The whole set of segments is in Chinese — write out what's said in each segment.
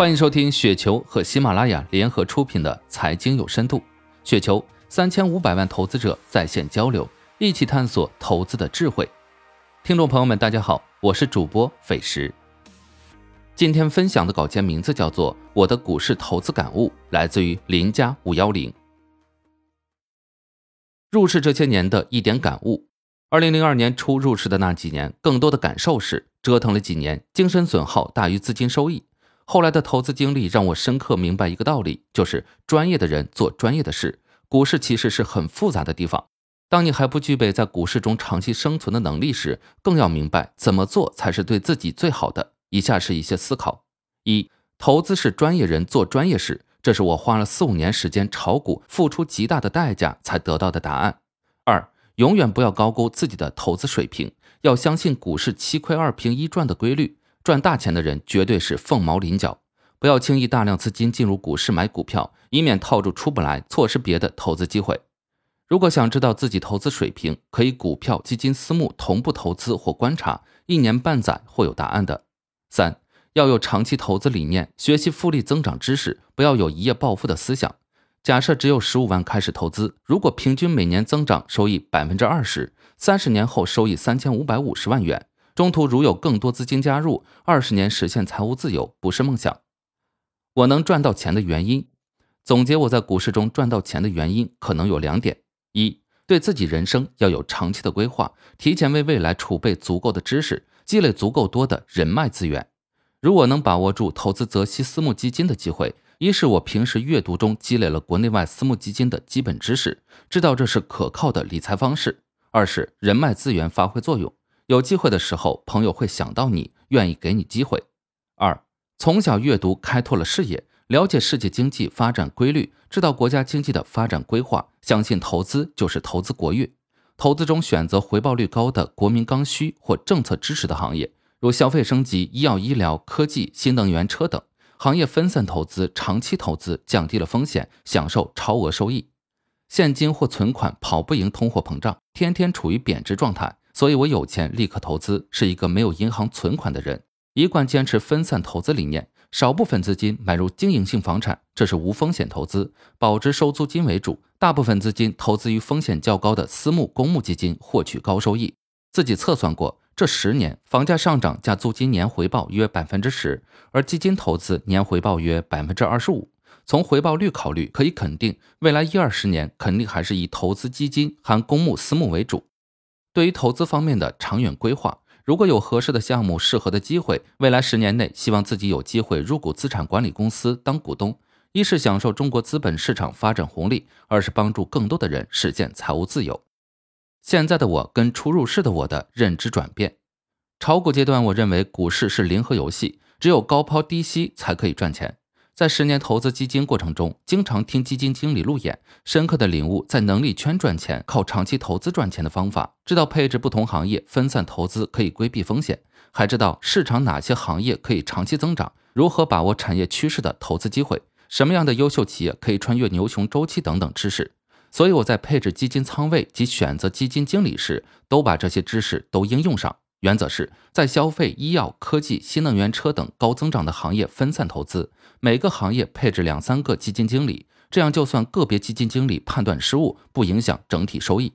欢迎收听雪球和喜马拉雅联合出品的《财经有深度》，雪球三千五百万投资者在线交流，一起探索投资的智慧。听众朋友们，大家好，我是主播斐石。今天分享的稿件名字叫做《我的股市投资感悟》，来自于林家五幺零。入市这些年的一点感悟：二零零二年初入市的那几年，更多的感受是折腾了几年，精神损耗大于资金收益。后来的投资经历让我深刻明白一个道理，就是专业的人做专业的事。股市其实是很复杂的地方。当你还不具备在股市中长期生存的能力时，更要明白怎么做才是对自己最好的。以下是一些思考：一、投资是专业人做专业事，这是我花了四五年时间炒股，付出极大的代价才得到的答案。二、永远不要高估自己的投资水平，要相信股市七亏二平一赚的规律。赚大钱的人绝对是凤毛麟角，不要轻易大量资金进入股市买股票，以免套住出不来，错失别的投资机会。如果想知道自己投资水平，可以股票、基金、私募同步投资或观察，一年半载会有答案的。三要有长期投资理念，学习复利增长知识，不要有一夜暴富的思想。假设只有十五万开始投资，如果平均每年增长收益百分之二十，三十年后收益三千五百五十万元。中途如有更多资金加入，二十年实现财务自由不是梦想。我能赚到钱的原因，总结我在股市中赚到钱的原因可能有两点：一，对自己人生要有长期的规划，提前为未来储备足够的知识，积累足够多的人脉资源。如果能把握住投资泽熙私募基金的机会，一是我平时阅读中积累了国内外私募基金的基本知识，知道这是可靠的理财方式；二是人脉资源发挥作用。有机会的时候，朋友会想到你，愿意给你机会。二，从小阅读开拓了视野，了解世界经济发展规律，知道国家经济的发展规划，相信投资就是投资国运。投资中选择回报率高的国民刚需或政策支持的行业，如消费升级、医药医疗、科技、新能源车等行业，分散投资，长期投资，降低了风险，享受超额收益。现金或存款跑不赢通货膨胀，天天处于贬值状态。所以，我有钱立刻投资，是一个没有银行存款的人，一贯坚持分散投资理念，少部分资金买入经营性房产，这是无风险投资，保值收租金为主，大部分资金投资于风险较高的私募、公募基金，获取高收益。自己测算过，这十年房价上涨加租金年回报约百分之十，而基金投资年回报约百分之二十五。从回报率考虑，可以肯定，未来一二十年肯定还是以投资基金含公募、私募为主。对于投资方面的长远规划，如果有合适的项目、适合的机会，未来十年内希望自己有机会入股资产管理公司当股东，一是享受中国资本市场发展红利，二是帮助更多的人实现财务自由。现在的我跟初入市的我的认知转变，炒股阶段，我认为股市是零和游戏，只有高抛低吸才可以赚钱。在十年投资基金过程中，经常听基金经理路演，深刻的领悟在能力圈赚钱、靠长期投资赚钱的方法，知道配置不同行业分散投资可以规避风险，还知道市场哪些行业可以长期增长，如何把握产业趋势的投资机会，什么样的优秀企业可以穿越牛熊周期等等知识。所以我在配置基金仓位及选择基金经理时，都把这些知识都应用上。原则是在消费、医药、科技、新能源车等高增长的行业分散投资，每个行业配置两三个基金经理，这样就算个别基金经理判断失误，不影响整体收益。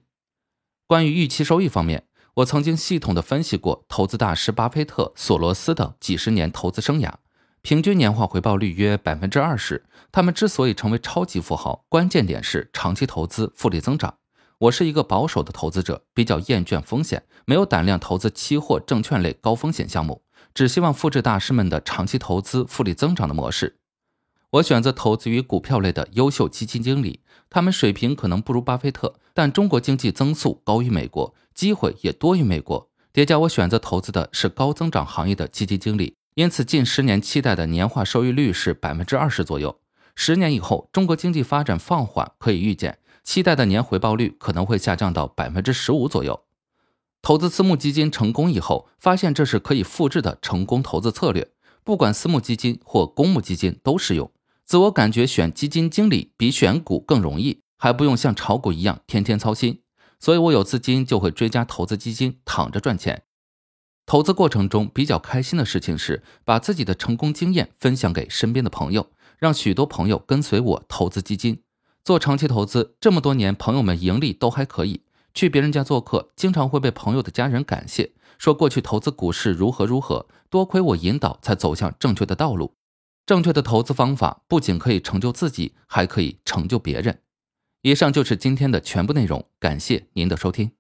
关于预期收益方面，我曾经系统的分析过投资大师巴菲特、索罗斯等几十年投资生涯，平均年化回报率约百分之二十。他们之所以成为超级富豪，关键点是长期投资、复利增长。我是一个保守的投资者，比较厌倦风险，没有胆量投资期货、证券类高风险项目，只希望复制大师们的长期投资、复利增长的模式。我选择投资于股票类的优秀基金经理，他们水平可能不如巴菲特，但中国经济增速高于美国，机会也多于美国。叠加我选择投资的是高增长行业的基金经理，因此近十年期待的年化收益率是百分之二十左右。十年以后，中国经济发展放缓，可以预见。期待的年回报率可能会下降到百分之十五左右。投资私募基金成功以后，发现这是可以复制的成功投资策略，不管私募基金或公募基金都适用。自我感觉选基金经理比选股更容易，还不用像炒股一样天天操心。所以我有资金就会追加投资基金，躺着赚钱。投资过程中比较开心的事情是，把自己的成功经验分享给身边的朋友，让许多朋友跟随我投资基金。做长期投资这么多年，朋友们盈利都还可以。去别人家做客，经常会被朋友的家人感谢，说过去投资股市如何如何，多亏我引导才走向正确的道路。正确的投资方法不仅可以成就自己，还可以成就别人。以上就是今天的全部内容，感谢您的收听。